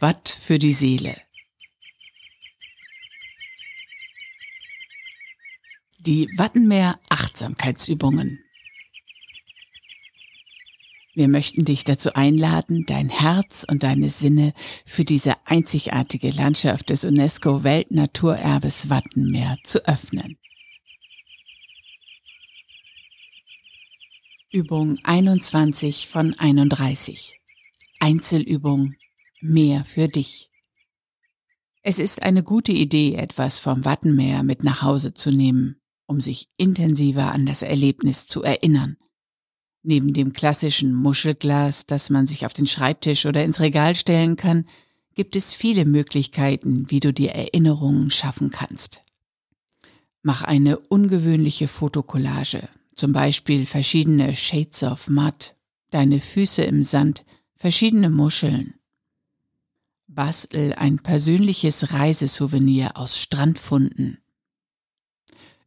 Watt für die Seele. Die Wattenmeer Achtsamkeitsübungen. Wir möchten dich dazu einladen, dein Herz und deine Sinne für diese einzigartige Landschaft des UNESCO Weltnaturerbes Wattenmeer zu öffnen. Übung 21 von 31. Einzelübung Mehr für dich. Es ist eine gute Idee, etwas vom Wattenmeer mit nach Hause zu nehmen, um sich intensiver an das Erlebnis zu erinnern. Neben dem klassischen Muschelglas, das man sich auf den Schreibtisch oder ins Regal stellen kann, gibt es viele Möglichkeiten, wie du dir Erinnerungen schaffen kannst. Mach eine ungewöhnliche Fotokollage, zum Beispiel verschiedene Shades of Mud, deine Füße im Sand, verschiedene Muscheln. Bastel ein persönliches Reisesouvenir aus Strandfunden.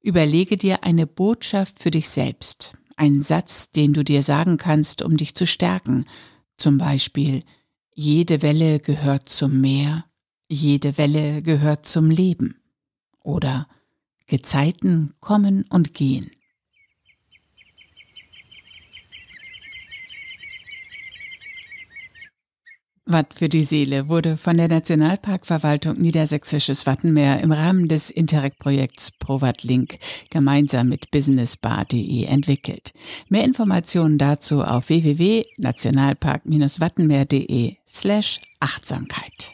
Überlege dir eine Botschaft für dich selbst, einen Satz, den du dir sagen kannst, um dich zu stärken, zum Beispiel jede Welle gehört zum Meer, jede Welle gehört zum Leben oder Gezeiten kommen und gehen. Watt für die Seele wurde von der Nationalparkverwaltung Niedersächsisches Wattenmeer im Rahmen des Interreg-Projekts ProWatt Link gemeinsam mit businessbar.de entwickelt. Mehr Informationen dazu auf www.nationalpark-wattenmeer.de slash Achtsamkeit.